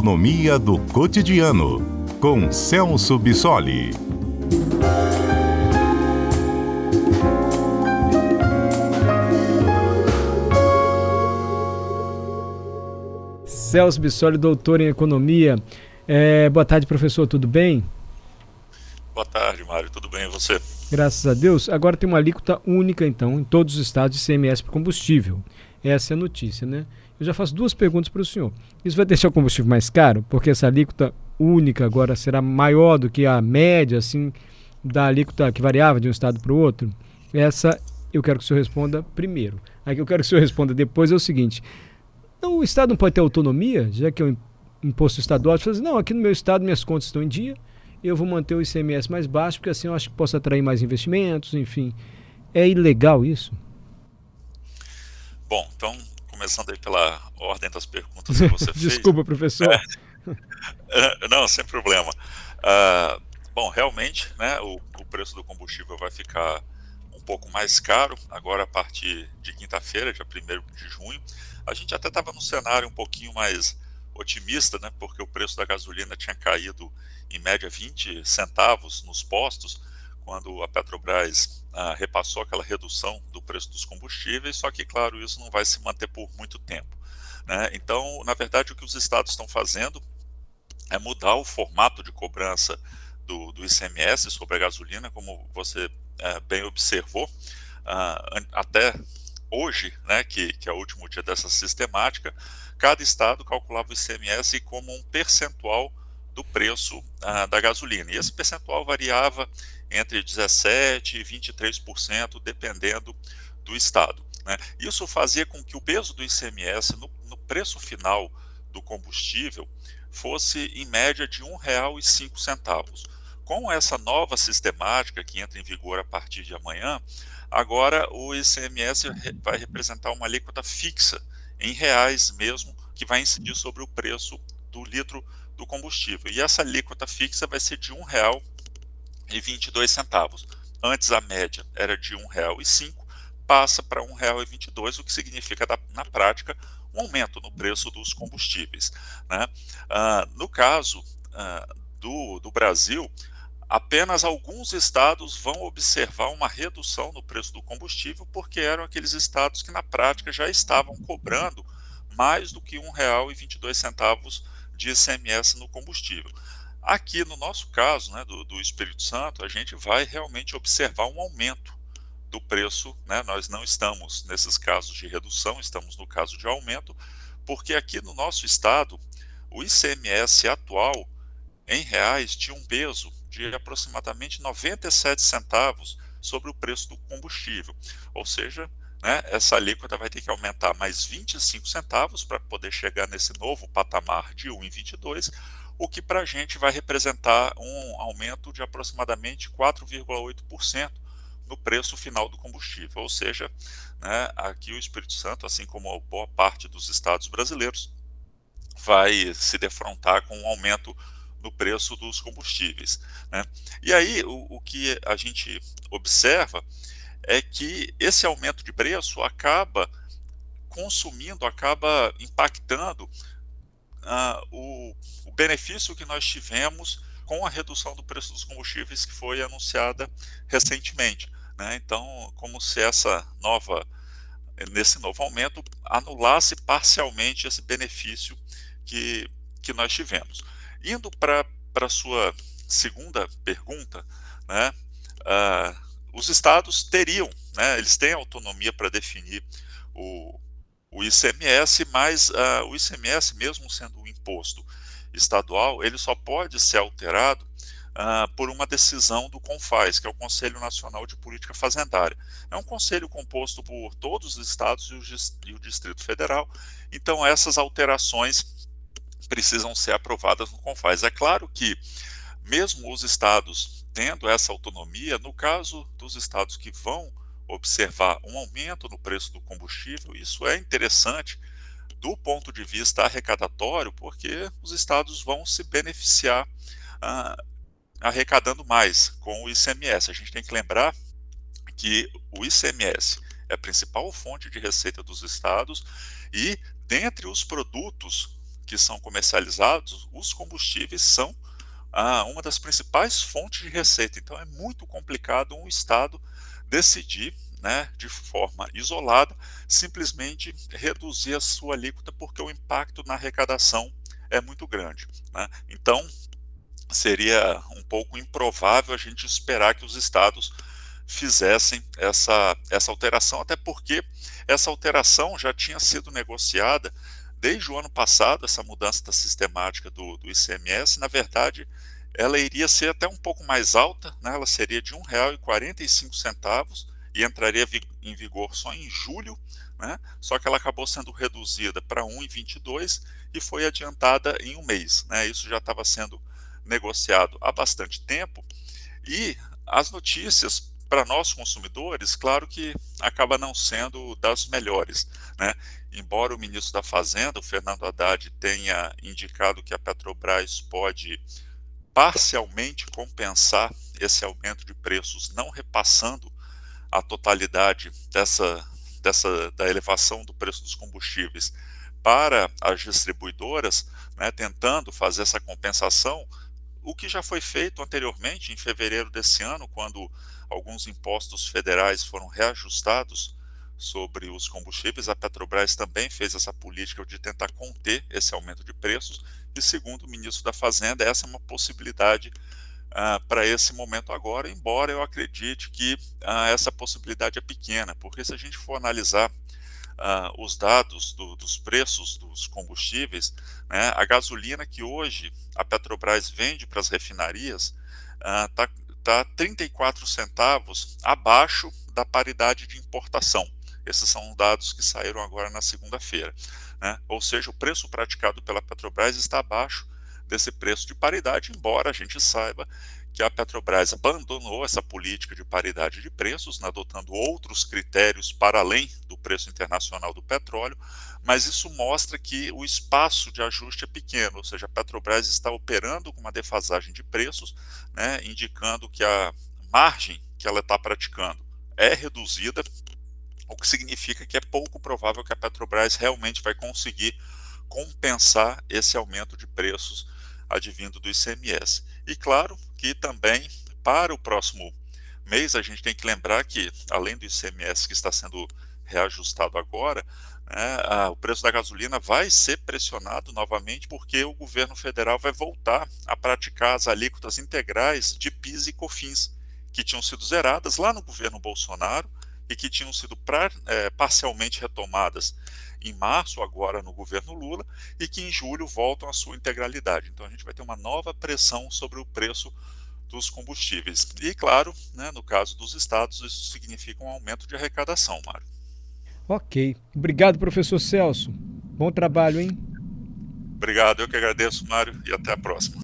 Economia do Cotidiano, com Celso Bissoli. Celso Bissoli, doutor em Economia. É, boa tarde, professor, tudo bem? Boa tarde, Mário, tudo bem e você? Graças a Deus. Agora tem uma alíquota única, então, em todos os estados de CMS para combustível. Essa é a notícia, né? Eu já faço duas perguntas para o senhor. Isso vai deixar o combustível mais caro? Porque essa alíquota única agora será maior do que a média, assim, da alíquota que variava de um estado para o outro? Essa eu quero que o senhor responda primeiro. Aí que eu quero que o senhor responda depois é o seguinte: não, o estado não pode ter autonomia, já que é um imposto estadual, de falar assim, não, aqui no meu estado minhas contas estão em dia, eu vou manter o ICMS mais baixo, porque assim eu acho que posso atrair mais investimentos, enfim. É ilegal isso? Bom, então, começando aí pela ordem das perguntas que você fez. Desculpa, professor. É, não, sem problema. Uh, bom, realmente, né, o, o, preço do combustível vai ficar um pouco mais caro agora a partir de quinta-feira, dia 1 de junho. A gente até estava num cenário um pouquinho mais otimista, né, porque o preço da gasolina tinha caído em média 20 centavos nos postos, quando a Petrobras ah, repassou aquela redução do preço dos combustíveis, só que, claro, isso não vai se manter por muito tempo. Né? Então, na verdade, o que os estados estão fazendo é mudar o formato de cobrança do, do ICMS sobre a gasolina, como você é, bem observou, ah, até hoje, né, que, que é o último dia dessa sistemática, cada estado calculava o ICMS como um percentual do preço ah, da gasolina. E esse percentual variava entre 17% e 23%, dependendo do estado. Né? Isso fazia com que o peso do ICMS no, no preço final do combustível fosse em média de R$ 1,05. Com essa nova sistemática que entra em vigor a partir de amanhã, agora o ICMS vai representar uma alíquota fixa em reais mesmo, que vai incidir sobre o preço do litro do combustível. E essa alíquota fixa vai ser de R$ 1,22. Antes a média era de R$ 1,05, passa para R$ 1,22, o que significa, na prática, um aumento no preço dos combustíveis. Né? Ah, no caso ah, do, do Brasil, apenas alguns estados vão observar uma redução no preço do combustível, porque eram aqueles estados que, na prática, já estavam cobrando mais do que R$ 1,22 de ICMS no combustível. Aqui, no nosso caso, né, do, do, Espírito Santo, a gente vai realmente observar um aumento do preço. Né? Nós não estamos nesses casos de redução, estamos no caso de aumento, porque aqui no nosso estado, o ICMS atual, em reais, tinha um peso de aproximadamente 97 centavos sobre o preço do combustível. Ou seja, né, essa alíquota vai ter que aumentar mais 25 centavos para poder chegar nesse novo patamar de 1,22, o que para a gente vai representar um aumento de aproximadamente 4,8% no preço final do combustível. Ou seja, né, aqui o Espírito Santo, assim como boa parte dos estados brasileiros, vai se defrontar com um aumento no preço dos combustíveis. Né? E aí o, o que a gente observa é que esse aumento de preço acaba consumindo, acaba impactando uh, o, o, benefício que nós tivemos com a redução do preço dos combustíveis que foi anunciada recentemente. Né? Então, como se essa nova, nesse novo aumento, anulasse parcialmente esse benefício que, que nós tivemos. Indo para a sua segunda pergunta, né, uh, os estados teriam, né, eles têm autonomia para definir o, o ICMS, mas uh, o ICMS, mesmo sendo um imposto estadual, ele só pode ser alterado uh, por uma decisão do CONFAS, que é o Conselho Nacional de Política Fazendária. É um conselho composto por todos os estados e o, Distrito Federal, então essas alterações precisam ser aprovadas no CONFAS. É claro que, mesmo os estados tendo essa autonomia, no caso dos estados que vão observar um aumento no preço do combustível, isso é interessante do ponto de vista arrecadatório, porque os estados vão se beneficiar ah, arrecadando mais com o ICMS. A gente tem que lembrar que o ICMS é a principal fonte de receita dos estados e dentre os produtos que são comercializados, os combustíveis são uma das principais fontes de receita. Então é muito complicado um Estado decidir né, de forma isolada, simplesmente reduzir a sua alíquota porque o impacto na arrecadação é muito grande. Né? Então, seria um pouco improvável a gente esperar que os estados fizessem essa, essa alteração, até porque essa alteração já tinha sido negociada desde o ano passado, essa mudança da sistemática do, do ICMS, na verdade, ela iria ser até um pouco mais alta, né? ela seria de R$ 1,45 e entraria em vigor só em julho, né? só que ela acabou sendo reduzida para 1,22 e foi adiantada em um mês. Né? Isso já estava sendo negociado há bastante tempo e as notícias para nós consumidores, claro que acaba não sendo das melhores. Né? Embora o ministro da Fazenda, o Fernando Haddad, tenha indicado que a Petrobras pode parcialmente compensar esse aumento de preços, não repassando a totalidade dessa, dessa da elevação do preço dos combustíveis para as distribuidoras, né, tentando fazer essa compensação, o que já foi feito anteriormente, em fevereiro desse ano, quando alguns impostos federais foram reajustados sobre os combustíveis, a Petrobras também fez essa política de tentar conter esse aumento de preços, e segundo o ministro da Fazenda, essa é uma possibilidade uh, para esse momento agora, embora eu acredite que uh, essa possibilidade é pequena, porque se a gente for analisar uh, os dados do, dos preços dos combustíveis, né, a gasolina que hoje a Petrobras vende para as refinarias está tá 34 centavos abaixo da paridade de importação. Esses são dados que saíram agora na segunda-feira. Né? Ou seja, o preço praticado pela Petrobras está abaixo desse preço de paridade, embora a gente saiba que a Petrobras abandonou essa política de paridade de preços, né, adotando outros critérios para além do preço internacional do petróleo, mas isso mostra que o espaço de ajuste é pequeno, ou seja, a Petrobras está operando com uma defasagem de preços, né, indicando que a margem que ela está praticando é reduzida, o que significa que é pouco provável que a Petrobras realmente vai conseguir compensar esse aumento de preços advindo do ICMS. E claro que também para o próximo mês a gente tem que lembrar que, além do ICMS que está sendo reajustado agora, né, a, o preço da gasolina vai ser pressionado novamente porque o governo federal vai voltar a praticar as alíquotas integrais de PIS e COFINS, que tinham sido zeradas lá no governo Bolsonaro e que tinham sido pra, é, parcialmente retomadas em março, agora no governo Lula, e que em julho voltam à sua integralidade. Então a gente vai ter uma nova pressão sobre o preço dos combustíveis. E, claro, né, no caso dos estados, isso significa um aumento de arrecadação, Mário. Ok. Obrigado, professor Celso. Bom trabalho, hein? Obrigado, eu que agradeço, Mário, e até a próxima.